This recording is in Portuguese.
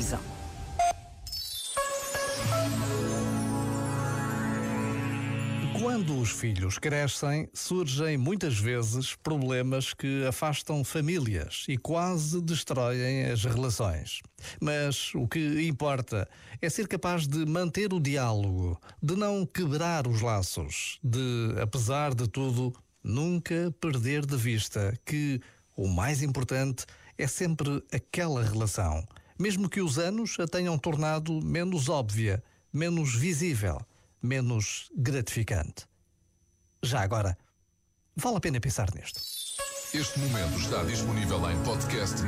televisão. Quando os filhos crescem, surgem muitas vezes problemas que afastam famílias e quase destroem as relações. Mas o que importa é ser capaz de manter o diálogo, de não quebrar os laços, de, apesar de tudo, nunca perder de vista que o mais importante é sempre aquela relação, mesmo que os anos a tenham tornado menos óbvia, menos visível menos gratificante. Já agora, vale a pena pensar nisto. Este momento está disponível em podcast